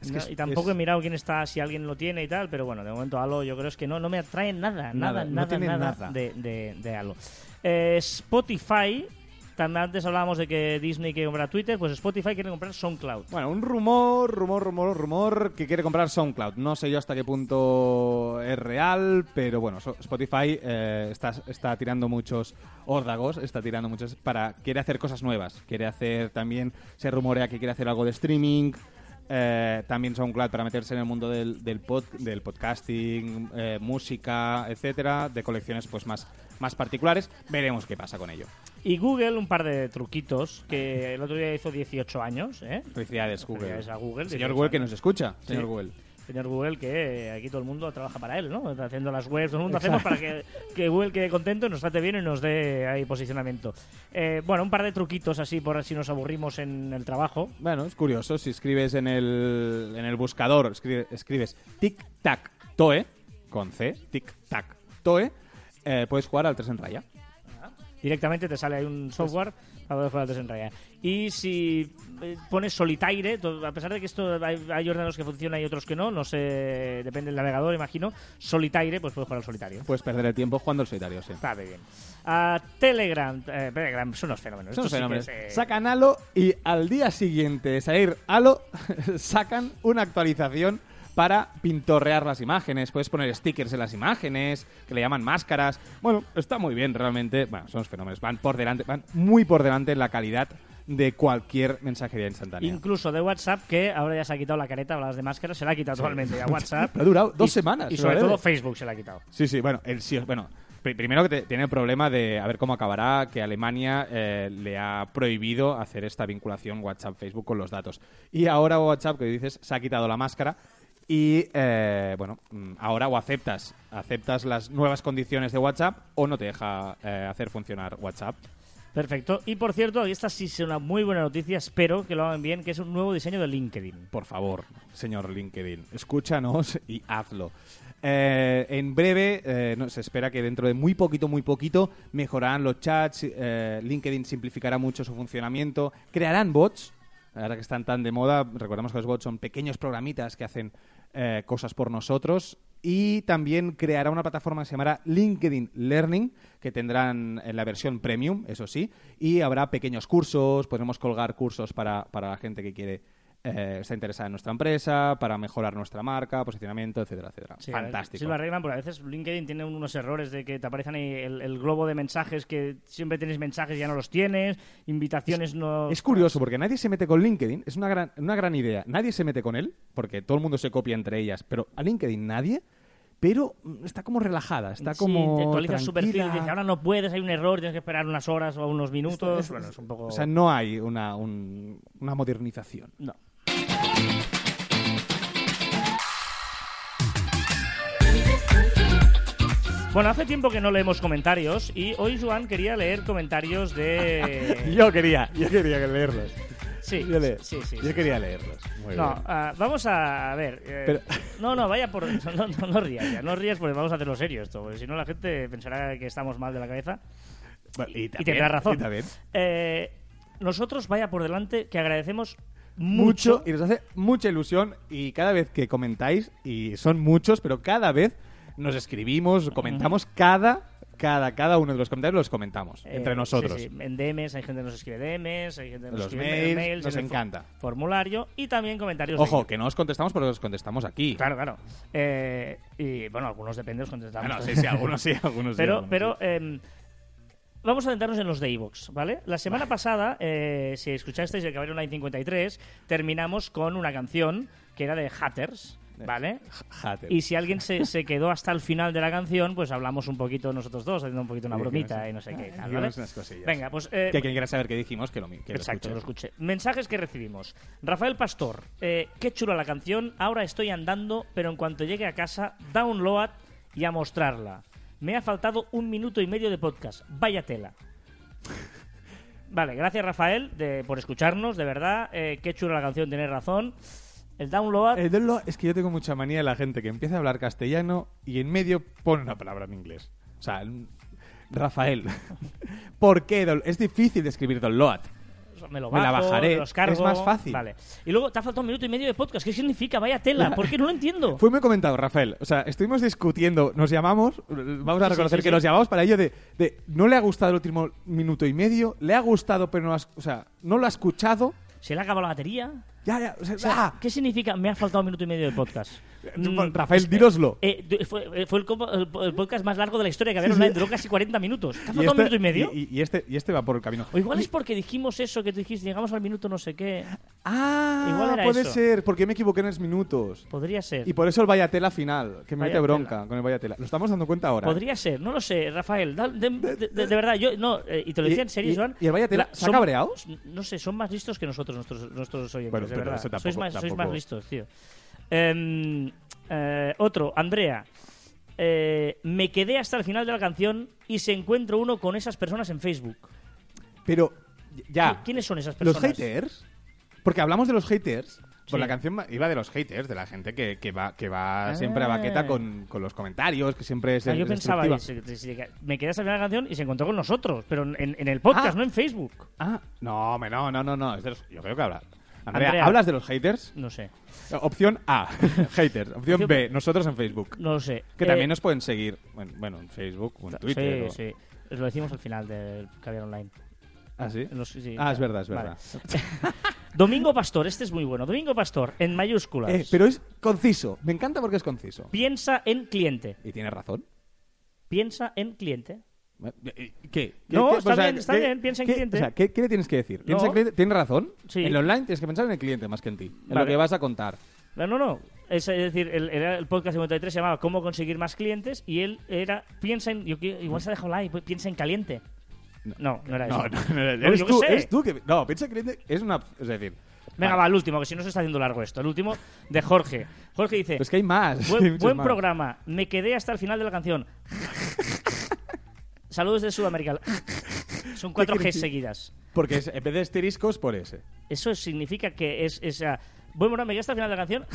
Speaker 2: Es que
Speaker 1: No,
Speaker 2: es-
Speaker 1: y tampoco
Speaker 2: es-
Speaker 1: he mirado quién está, si alguien lo tiene y tal, pero bueno, de momento Halo yo creo es que no, no me atrae nada, nada,
Speaker 2: Nada, no
Speaker 1: nada,
Speaker 2: tiene
Speaker 1: nada,
Speaker 2: nada.
Speaker 1: De, de, de Halo. Eh, Spotify, también antes hablábamos de que Disney quiere comprar Twitter, pues Spotify quiere comprar SoundCloud.
Speaker 2: Bueno, un rumor, rumor, rumor, rumor que quiere comprar SoundCloud. No sé yo hasta qué punto es real, pero bueno, Spotify eh, está, está tirando muchos órdagos, está tirando muchos para quiere hacer cosas nuevas. Quiere hacer también, se rumorea que quiere hacer algo de streaming. eh, también SoundCloud para meterse en el mundo del, del, pod- del podcasting, eh, música, etcétera, de colecciones pues más, más particulares. Veremos qué pasa con ello.
Speaker 1: Y Google, un par de truquitos, que el otro día hizo 18 años, ¿eh?
Speaker 2: Felicidades, Google.
Speaker 1: Felicidades a Google,
Speaker 2: Señor
Speaker 1: 18
Speaker 2: Google que nos escucha, señor
Speaker 1: Sí.
Speaker 2: Google.
Speaker 1: Señor Google, que aquí todo el mundo trabaja para él, ¿no? Está haciendo las webs, todo el mundo hacemos para que, que Google quede contento, nos trate bien y nos dé ahí posicionamiento. Eh, bueno, un par de truquitos así por si nos aburrimos en el trabajo.
Speaker 2: Bueno, es curioso. Si escribes en el, en el buscador, escribe- escribes tic-tac-toe, con C, tic-tac-toe, eh, puedes jugar al 3 en raya.
Speaker 1: Directamente te sale ahí un software para poder jugar al desenraya. Y si eh, pones Solitaire, a pesar de que esto hay, hay ordenadores que funcionan y otros que no, no sé, depende del navegador, imagino, Solitaire, pues puedes jugar al solitario.
Speaker 2: Puedes perder el tiempo jugando al solitario, sí.
Speaker 1: Está bien. Telegram, eh, Telegram, son unos fenómenos.
Speaker 2: Son
Speaker 1: sí
Speaker 2: fenómenos.
Speaker 1: es, eh,
Speaker 2: Sacan Halo y al día siguiente de salir Halo, (laughs) sacan una actualización para pintorrear las imágenes. Puedes poner stickers en las imágenes, que le llaman máscaras. Bueno, está muy bien realmente. Bueno, son los fenómenos. Van por delante, van muy por delante en la calidad de cualquier mensajería instantánea.
Speaker 1: Incluso de WhatsApp, que ahora ya se ha quitado la careta, hablabas de máscaras, se la ha quitado totalmente a WhatsApp. (laughs)
Speaker 2: Ha durado dos
Speaker 1: Y-
Speaker 2: semanas.
Speaker 1: Y sobre
Speaker 2: lo
Speaker 1: todo. Facebook se la ha quitado.
Speaker 2: Sí, sí, bueno, el sí, bueno, pri- primero que te- tiene el problema de a ver cómo acabará que Alemania eh, le ha prohibido hacer esta vinculación WhatsApp-Facebook con los datos. Y ahora WhatsApp, que dices, se ha quitado la máscara y, eh, bueno, mm, ahora o aceptas, aceptas las nuevas condiciones de WhatsApp o no te deja eh, hacer funcionar WhatsApp.
Speaker 1: Perfecto. Y por cierto, esta sí es una muy buena noticia, espero que lo hagan bien, que es un nuevo diseño de LinkedIn.
Speaker 2: Por favor, señor LinkedIn, escúchanos y hazlo. Eh, en breve, eh, no, se espera que dentro de muy poquito, muy poquito, mejorarán los chats, eh, LinkedIn simplificará mucho su funcionamiento, crearán bots, ahora que están tan de moda, recordemos que los bots son pequeños programitas que hacen eh, cosas por nosotros, y también creará una plataforma que se llamará LinkedIn Learning, que tendrán en la versión premium, eso sí, y habrá pequeños cursos, podremos colgar cursos para, para la gente que quiere eh, está interesada en nuestra empresa, para mejorar nuestra marca, posicionamiento, etcétera, etcétera.
Speaker 1: Sí,
Speaker 2: Fantástico.
Speaker 1: Sí, lo arreglan, porque a veces LinkedIn tiene unos errores de que te aparecen ahí el, el globo de mensajes que siempre tienes mensajes y ya no los tienes, invitaciones no...
Speaker 2: Es curioso porque nadie se mete con LinkedIn, es una gran, una gran idea. Nadie se mete con él, porque todo el mundo se copia entre ellas, pero a LinkedIn nadie, pero mm, está como relajada, está como.
Speaker 1: Sí, te actualizas su perfil y dice, ahora no puedes, hay un error, tienes que esperar unas horas o unos minutos. bueno, es un poco...
Speaker 2: O sea, no hay una, un- una modernización.
Speaker 1: No. Bueno, hace tiempo que no leemos comentarios y hoy Joan quería leer comentarios de... (laughs)
Speaker 2: Yo quería, yo quería leerlos.
Speaker 1: Sí,
Speaker 2: Yo, le-
Speaker 1: sí, sí.
Speaker 2: yo quería leerlos. Muy
Speaker 1: No,
Speaker 2: bien.
Speaker 1: ah, vamos a, a ver. eh,
Speaker 2: Pero-
Speaker 1: No, no, vaya por. No, no, no rías ya, no rías porque vamos a hacerlo serio esto, porque si no la gente pensará que estamos mal de la cabeza.
Speaker 2: Bueno, y, también,
Speaker 1: tendrá razón.
Speaker 2: y también.
Speaker 1: Eh, nosotros, vaya por delante, que agradecemos
Speaker 2: mucho
Speaker 1: mucho.
Speaker 2: y nos hace mucha ilusión y cada vez que comentáis y son muchos pero cada vez nos escribimos comentamos cada cada cada uno de los comentarios los comentamos
Speaker 1: eh,
Speaker 2: entre nosotros
Speaker 1: sí, sí, En DMs, hay gente que nos escribe DMs, hay gente que nos
Speaker 2: Los
Speaker 1: escribe
Speaker 2: mails, nos
Speaker 1: en el fo-
Speaker 2: encanta.
Speaker 1: Formulario y también comentarios.
Speaker 2: ojo que no os contestamos pero os contestamos aquí
Speaker 1: Claro, claro. Eh, y bueno, algunos depende, os contestamos.
Speaker 2: Bueno, sí, sí, algunos sí (laughs) algunos sí,
Speaker 1: Pero,
Speaker 2: algunos
Speaker 1: pero em, vamos a centrarnos en los de Evox, ¿vale? La semana pasada, eh, si escuchasteis el Caballero Online 53, terminamos con una canción que era de Hatters, ¿vale?
Speaker 2: Hater.
Speaker 1: Y si alguien se, se quedó hasta el final de la canción, pues hablamos un poquito nosotros dos, haciendo un poquito una bromita y no sé qué tal,
Speaker 2: unas cosillas.
Speaker 1: Venga, pues... eh,
Speaker 2: que quien quiera saber qué dijimos que lo, que lo
Speaker 1: Exacto,
Speaker 2: escuche.
Speaker 1: lo escuché. Mensajes que recibimos. Rafael Pastor, eh, qué chula la canción. Ahora estoy andando, pero en cuanto llegue a casa, download y a mostrarla. Me ha faltado un minuto y medio de podcast. Vaya tela. (laughs) Vale, gracias Rafael de- por escucharnos, de verdad. Eh, qué chula la canción, tienes razón. El download.
Speaker 2: El download- es que yo tengo mucha manía de la gente que empieza a hablar castellano y en medio pone una palabra en inglés. O sea, el- Rafael, (laughs) ¿por qué? Es difícil de escribir download.
Speaker 1: me lo
Speaker 2: me la
Speaker 1: bajo,
Speaker 2: bajaré,
Speaker 1: los cargo.
Speaker 2: es más fácil.
Speaker 1: Vale. Y luego te ha faltado un minuto y medio de podcast. ¿Qué significa? Vaya tela. ¿Por qué no lo entiendo? (laughs)
Speaker 2: Fue muy comentado, Rafael. O sea, estuvimos discutiendo, nos llamamos, vamos a
Speaker 1: Sí,
Speaker 2: reconocer
Speaker 1: sí,
Speaker 2: que nos llamamos para ello de, de no le ha gustado el último minuto y medio, le ha gustado pero no, has- o sea, no lo ha escuchado.
Speaker 1: ¿Se le ha acabado la batería?
Speaker 2: Ya, ya, o sea,
Speaker 1: O sea,
Speaker 2: ah,
Speaker 1: ¿Qué significa me ha faltado un minuto y medio de podcast? Mm,
Speaker 2: Rafael,
Speaker 1: es-
Speaker 2: díroslo.
Speaker 1: eh, fue, eh, fue el, podcast más largo de la historia que había online, duró casi 40 minutos. ¿Te ha faltado un minuto y medio?
Speaker 2: Y, y este, y este va por el camino.
Speaker 1: o igual
Speaker 2: Y-
Speaker 1: es porque dijimos eso que tú dijiste, llegamos al minuto no sé qué.
Speaker 2: Ah,
Speaker 1: Igual era
Speaker 2: puede
Speaker 1: eso.
Speaker 2: ser, porque me equivoqué en los minutos.
Speaker 1: Podría ser.
Speaker 2: Y por eso el Vayatela final, que me
Speaker 1: Vaya
Speaker 2: mete bronca con el Vayatela. Lo estamos dando cuenta ahora. ¿eh?
Speaker 1: Podría ser, no lo sé, Rafael. da- de, de- de- de verdad, yo no. eh, y te lo decía en serio, Joan.
Speaker 2: y el Vaya Tela,
Speaker 1: la-
Speaker 2: ¿se ha cabreado?
Speaker 1: No sé, son más listos que nosotros, nuestros, nuestros oyentes,
Speaker 2: Bueno,
Speaker 1: de
Speaker 2: pero
Speaker 1: verdad.
Speaker 2: eso tampoco-
Speaker 1: sois, más, sois
Speaker 2: tampoco-
Speaker 1: más listos, tío. Em, eh, otro, Andrea. Eh, me quedé hasta el final de la canción y se encuentro uno con esas personas en Facebook.
Speaker 2: Pero, ya.
Speaker 1: ¿Qui- ¿Quiénes son esas
Speaker 2: ¿Los
Speaker 1: personas?
Speaker 2: haters? Porque hablamos de los haters.
Speaker 1: Sí.
Speaker 2: Pues la canción iba de los haters, de la gente que, que va, que va
Speaker 1: Ah.
Speaker 2: siempre a baqueta con, con los comentarios, que siempre es
Speaker 1: Ah, yo pensaba, me quedé hasta el final de la canción y se encontró con nosotros, pero en, en el podcast,
Speaker 2: Ah.
Speaker 1: no en Facebook.
Speaker 2: Ah, no, no, no, no, no. es de los- yo creo que habla. Andrea,
Speaker 1: Andrea.
Speaker 2: ¿hablas de los haters?
Speaker 1: No sé,
Speaker 2: Eh, Opción A, (laughs) haters. Opción B, nosotros en Facebook.
Speaker 1: no lo sé.
Speaker 2: Que
Speaker 1: Eh,
Speaker 2: también nos pueden seguir, bueno, bueno, en Facebook o en Twitter. o-
Speaker 1: Sí, sí. Os lo decimos al final del Caviar Online.
Speaker 2: ¿Ah, sí?
Speaker 1: Los- sí,
Speaker 2: Ah, es verdad, es
Speaker 1: Vale.
Speaker 2: verdad. (laughs)
Speaker 1: Domingo Pastor, este es muy bueno. Domingo Pastor, en mayúsculas.
Speaker 2: Eh, pero es conciso. Me encanta porque es conciso.
Speaker 1: Piensa en cliente.
Speaker 2: Y tiene razón.
Speaker 1: Piensa en cliente.
Speaker 2: ¿Qué? ¿Qué?
Speaker 1: No,
Speaker 2: ¿Qué?
Speaker 1: está bien, está bien, piensa en
Speaker 2: qué-
Speaker 1: cliente.
Speaker 2: O sea, ¿qué, le tienes que decir? Piensa
Speaker 1: No.
Speaker 2: en cliente. ¿Tienes razón?
Speaker 1: Sí.
Speaker 2: En lo online tienes que pensar en el cliente más que en ti. En lo que vas a contar.
Speaker 1: No, no, no. Es, es decir, el, era el podcast 53 se llamaba Cómo conseguir más clientes y él era Piensa en. Yo, igual se ha dejado pues, Piensa en caliente. No, no, era
Speaker 2: No,
Speaker 1: eso.
Speaker 2: no, tú,
Speaker 1: sé.
Speaker 2: eres tú que... No, piensa en cliente es una... Es decir...
Speaker 1: Venga,
Speaker 2: vale.
Speaker 1: va, el último, que si no se está haciendo largo esto. El último de Jorge. Jorge dice:
Speaker 2: Pero es que hay más. (laughs) hay
Speaker 1: Buen,
Speaker 2: más.
Speaker 1: programa. Me quedé hasta el final de la canción. Saludos de Sudamérica. Son
Speaker 2: ¿Qué
Speaker 1: cuatro G seguidas.
Speaker 2: Porque es, en vez de asteriscos, por ese.
Speaker 1: Eso significa que es esa. Bueno, bueno, me quedé hasta el final de la canción.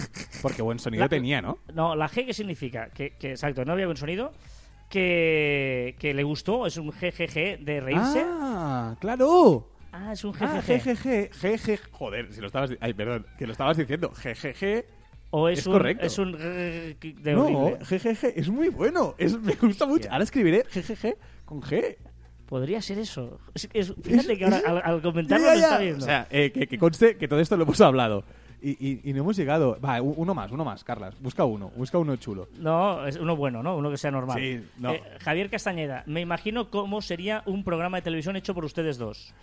Speaker 2: Porque buen sonido
Speaker 1: La-
Speaker 2: tenía, ¿no?
Speaker 1: No, la G, ¿qué significa? Que, que, exacto, no había buen sonido. Que, que le gustó, es un GGG de reírse.
Speaker 2: Ah, claro.
Speaker 1: Ah, es un
Speaker 2: Ah,
Speaker 1: GGG.
Speaker 2: GGG, GG. Joder, si lo estabas... Ay, perdón, que lo estabas diciendo. GGG.
Speaker 1: o es,
Speaker 2: es
Speaker 1: un,
Speaker 2: correcto.
Speaker 1: Es un GGG de
Speaker 2: No. GGG es muy bueno. Es, me gusta mucho. Ahora escribiré GGG con G.
Speaker 1: Podría ser eso. Es- es- fíjate
Speaker 2: Es-
Speaker 1: que ahora al, al comentarlo
Speaker 2: Ya,
Speaker 1: lo
Speaker 2: ya,
Speaker 1: está viendo.
Speaker 2: O sea, eh, que, que conste que todo esto lo hemos hablado. Y, y- y no hemos llegado. Va, u- uno más, uno más, Carlas. Busca uno, busca uno chulo.
Speaker 1: No, es uno bueno, ¿no? Uno que sea normal.
Speaker 2: Sí, no.
Speaker 1: Eh, Javier Castañeda, me imagino cómo sería un programa de televisión hecho por ustedes dos.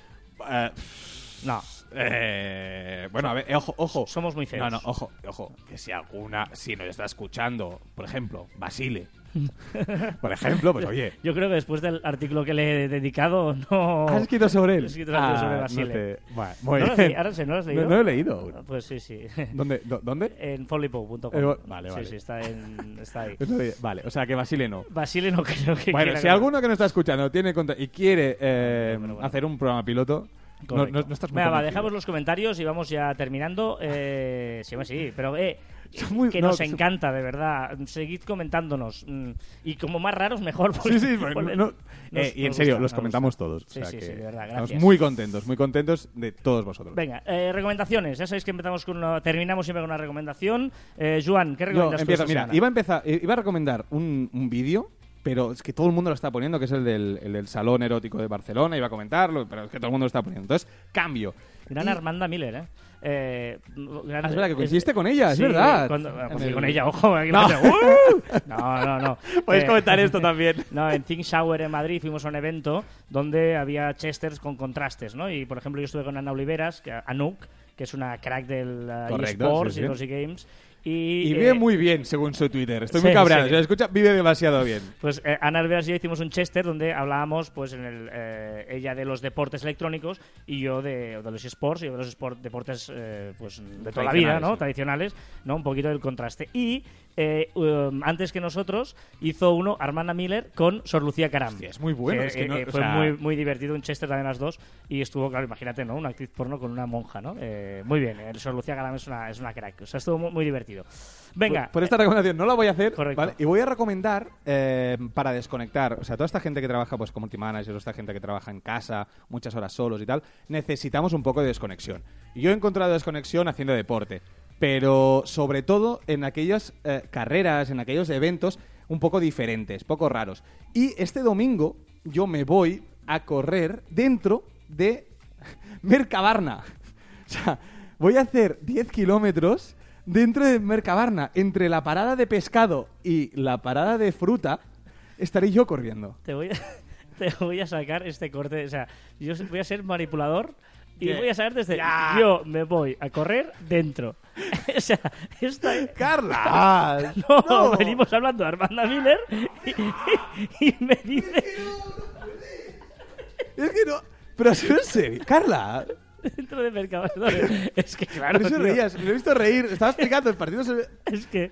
Speaker 2: Eh,
Speaker 1: No,
Speaker 2: eh, bueno, a ver, eh, ojo, ojo.
Speaker 1: somos muy feos.
Speaker 2: No, no, ojo, ojo. Que si alguna, si nos está escuchando, por ejemplo, Basile. (laughs) por ejemplo, pues oye.
Speaker 1: Yo creo que después del artículo que le he dedicado, no.
Speaker 2: ¿Has escrito sobre él? (laughs)
Speaker 1: He escrito artículo sobre
Speaker 2: Ah,
Speaker 1: Basile.
Speaker 2: no te- Bueno, muy
Speaker 1: ¿No lo
Speaker 2: bien.
Speaker 1: Ahora sí, ¿no lo has
Speaker 2: No,
Speaker 1: leído?
Speaker 2: no lo he leído aún.
Speaker 1: Pues sí, sí. (laughs)
Speaker 2: ¿Dónde? ¿Dónde?
Speaker 1: en follypo.com.
Speaker 2: Eh, vale,
Speaker 1: Sí,
Speaker 2: vale.
Speaker 1: sí, está, en, está ahí.
Speaker 2: No Vale, o sea que Basile no.
Speaker 1: Basile no creo que
Speaker 2: Bueno, si
Speaker 1: que-
Speaker 2: alguno que nos está escuchando tiene y quiere eh,
Speaker 1: Bueno, bueno.
Speaker 2: hacer un programa piloto, no,
Speaker 1: Correcto.
Speaker 2: no- no estás muy
Speaker 1: Venga, va, dejamos los comentarios y vamos ya terminando. Eh, sí, sí, pero eh, (laughs)
Speaker 2: muy-
Speaker 1: que
Speaker 2: no,
Speaker 1: nos encanta, de verdad. Seguid comentándonos. Mm, Y como más raros, mejor. porque-
Speaker 2: Sí, (laughs) sí,
Speaker 1: porque
Speaker 2: no-
Speaker 1: nos-
Speaker 2: eh, y en serio,
Speaker 1: gusta,
Speaker 2: los comentamos
Speaker 1: gusta.
Speaker 2: todos. o
Speaker 1: Sí,
Speaker 2: sea
Speaker 1: sí,
Speaker 2: que
Speaker 1: sí, de verdad,
Speaker 2: Estamos muy contentos, muy contentos de todos vosotros.
Speaker 1: Venga, eh, recomendaciones. Ya sabéis que empezamos con una- terminamos siempre con una recomendación. Eh, Joan, ¿qué
Speaker 2: Yo
Speaker 1: recomiendas tú
Speaker 2: empiezo,
Speaker 1: esta
Speaker 2: mira,
Speaker 1: semana?
Speaker 2: iba a empezar, iba a recomendar un, un vídeo, pero es que todo el mundo lo está poniendo, que es el del, el del Salón Erótico de Barcelona, iba a comentarlo, pero es que todo el mundo lo está poniendo. Entonces, cambio.
Speaker 1: Gran
Speaker 2: Y-
Speaker 1: Armanda Miller, ¿eh? Eh, gran-
Speaker 2: Ah, es verdad que coincidiste con ella, es
Speaker 1: sí,
Speaker 2: verdad.
Speaker 1: cuando- coincidí
Speaker 2: el-
Speaker 1: con ella, ojo. aquí
Speaker 2: No.
Speaker 1: ¡uh! no, no, no. (laughs)
Speaker 2: Podéis
Speaker 1: Eh,
Speaker 2: comentar esto (laughs) también.
Speaker 1: No, en Think Shower en Madrid fuimos a un evento donde había chesters con contrastes, ¿no? Y, por ejemplo, yo estuve con Ana Oliveras, que, Anouk, que es una crack del uh,
Speaker 2: Correcto,
Speaker 1: eSports
Speaker 2: sí,
Speaker 1: y los eGames. Y,
Speaker 2: Y
Speaker 1: eh,
Speaker 2: vive muy bien, según su Twitter. Estoy muy cabreado.
Speaker 1: sí.
Speaker 2: Si lo escucha, vive demasiado bien.
Speaker 1: Pues eh, Ana Alveras y yo hicimos un chester donde hablábamos, pues, en el, eh, ella de los deportes electrónicos y yo de, de los esports, y yo de los sport- deportes, eh, pues, de toda la vida, ¿no?
Speaker 2: Tradicionales, sí.
Speaker 1: Tradicionales, ¿no? Un poquito del contraste. Y eh, um, antes que nosotros hizo uno Armanda Miller con Sor Lucía Caram.
Speaker 2: Hostia, es muy bueno,
Speaker 1: Que,
Speaker 2: es que no-
Speaker 1: eh,
Speaker 2: o
Speaker 1: fue
Speaker 2: sea-
Speaker 1: muy, muy divertido, un chester también las dos. Y estuvo, claro, imagínate, ¿no? Una actriz porno con una monja, ¿no? Eh, muy bien, eh, Sor Lucía Caram es una, es una crack. O sea, estuvo muy, muy divertido. Venga.
Speaker 2: Por, por esta recomendación no la voy a hacer.
Speaker 1: Correcto.
Speaker 2: ¿vale? Y voy a recomendar eh, para desconectar. O sea, toda esta gente que trabaja pues como manager, toda esta gente que trabaja en casa, muchas horas solos y tal, necesitamos un poco de desconexión. Yo he encontrado desconexión haciendo deporte. Pero sobre todo en aquellas eh, carreras, en aquellos eventos un poco diferentes, poco raros. Y este domingo yo me voy a correr dentro de (laughs) Mercabarna. (laughs) O sea, voy a hacer 10 kilómetros dentro de Mercabarna. Entre la parada de pescado y la parada de fruta, estaré yo corriendo.
Speaker 1: te voy a, (laughs) te voy a sacar este corte. O sea, yo voy a ser manipulador y
Speaker 2: ¿Qué?
Speaker 1: voy a sacar desde.
Speaker 2: Ya.
Speaker 1: Yo me voy a correr dentro. (laughs) o sea, esta.
Speaker 2: ¡Carla! (laughs)
Speaker 1: No, venimos hablando de Armanda Miller y, y me dice
Speaker 2: Es que no... Pero en serio, Carla. (laughs)
Speaker 1: dentro de Mercadona. (laughs) Es que claro,
Speaker 2: Por eso
Speaker 1: tío,
Speaker 2: reías, lo he visto reír. Estaba explicando el partido. se- (laughs)
Speaker 1: es que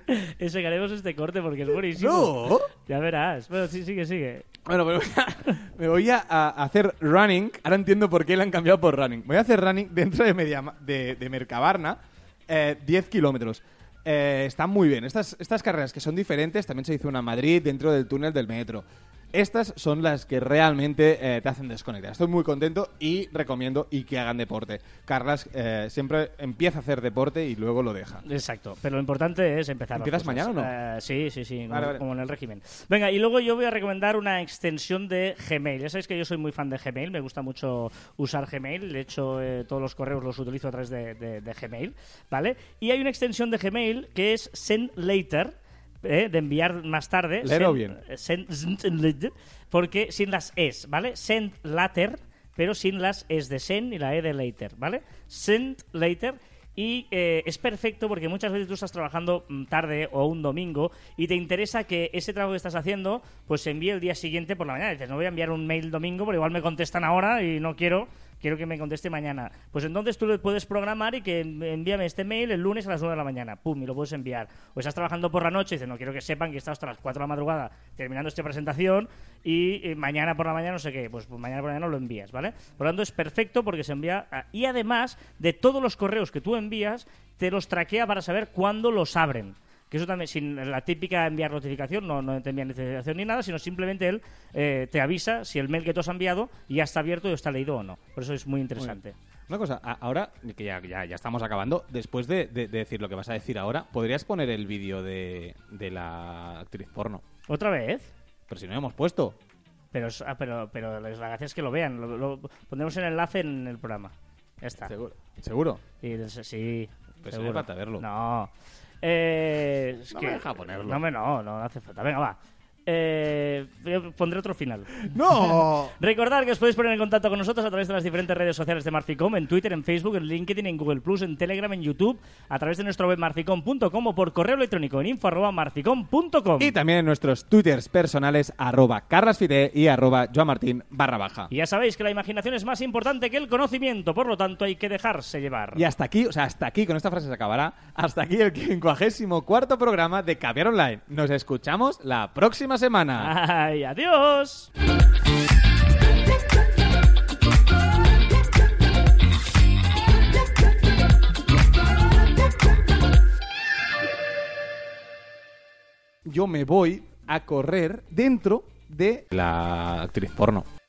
Speaker 1: sacaremos este corte porque es buenísimo.
Speaker 2: No.
Speaker 1: Ya verás. Bueno, sí, sigue, sigue.
Speaker 2: Bueno, me voy, a, me voy a- a hacer running. Ahora entiendo por qué le han cambiado por running. Voy a hacer running dentro de, Media, de, de Mercabarna, eh, 10 kilómetros. Eh, están muy bien. Estas, estas carreras que son diferentes, también se hizo una en Madrid dentro del túnel del metro. Estas son las que realmente eh, te hacen desconectar. Estoy muy contento y recomiendo y que hagan deporte. Carlas eh, siempre empieza a hacer deporte y luego lo deja.
Speaker 1: Exacto, pero lo importante es empezar.
Speaker 2: ¿Empiezas mañana o no?
Speaker 1: Eh, sí, sí, sí, como,
Speaker 2: vale.
Speaker 1: como en el régimen. Venga, y luego yo voy a recomendar una extensión de Gmail. Ya sabéis que yo soy muy fan de Gmail, me gusta mucho usar Gmail. De hecho, eh, todos los correos los utilizo a través de, de- de Gmail, ¿vale? Y hay una extensión de Gmail que es Send Later. Eh, de enviar más tarde.
Speaker 2: Bien.
Speaker 1: send- later, (laughs) porque sin las es, ¿vale? Send later, pero sin las es de send y la e de later, ¿vale? Send later. Y eh, es perfecto porque muchas veces tú estás trabajando mm, tarde o un domingo y te interesa que ese trabajo que estás haciendo pues se envíe el día siguiente por la mañana. Dices, no voy a enviar un mail domingo porque igual me contestan ahora y no quiero quiero que me conteste mañana. Pues entonces tú le puedes programar y que envíame este mail el lunes a las 9 de la mañana. Pum, y lo puedes enviar. O estás trabajando por la noche y dices, no quiero que sepan que está hasta las 4 de la madrugada terminando esta presentación y eh, mañana por la mañana no sé qué. Pues, pues mañana por la mañana lo envías, ¿vale? Por lo tanto, es perfecto porque se envía. y además, de todos los correos que tú envías, te los traquea para saber cuándo los abren. Que eso también, sin la típica enviar notificación, no, no te envía notificación ni nada, sino simplemente él eh, te avisa si el mail que tú has enviado ya está abierto y está leído o no. Por eso es muy interesante.
Speaker 2: Una cosa, ahora que ya, ya, ya estamos acabando, después de, de- de decir lo que vas a decir ahora, ¿podrías poner el vídeo de, de la actriz porno?
Speaker 1: ¿Otra vez?
Speaker 2: Pero si no hemos puesto.
Speaker 1: Pero, ah, pero, pero la gracia es que lo vean. Lo, lo- pondremos el enlace en el programa. Ya está.
Speaker 2: ¿Seguro? ¿Seguro?
Speaker 1: Des- sí.
Speaker 2: Pues
Speaker 1: seguro.
Speaker 2: falta verlo.
Speaker 1: No. Eh, es
Speaker 2: No
Speaker 1: que-
Speaker 2: me deja ponerlo.
Speaker 1: No, me, no, no hace falta. Venga, va. Eh, pondré otro final.
Speaker 2: ¡No! (laughs)
Speaker 1: Recordad que os podéis poner en contacto con nosotros a través de las diferentes redes sociales de Marficom, en Twitter, en Facebook, en LinkedIn, en Google Plus, en Telegram, en YouTube, a través de nuestro web marficom.com o por correo electrónico en info.marficom.com.
Speaker 2: y también en nuestros twitters personales, arroba carlasfide y arroba joamartin barra baja.
Speaker 1: Y ya sabéis que la imaginación es más importante que el conocimiento, por lo tanto hay que dejarse llevar.
Speaker 2: Y hasta aquí, o sea, hasta aquí, con esta frase se acabará, hasta aquí el 54 cuarto programa de Caviar Online. Nos escuchamos la próxima semana.
Speaker 1: ¡Ay, adiós!
Speaker 2: Yo me voy a correr dentro de la actriz porno.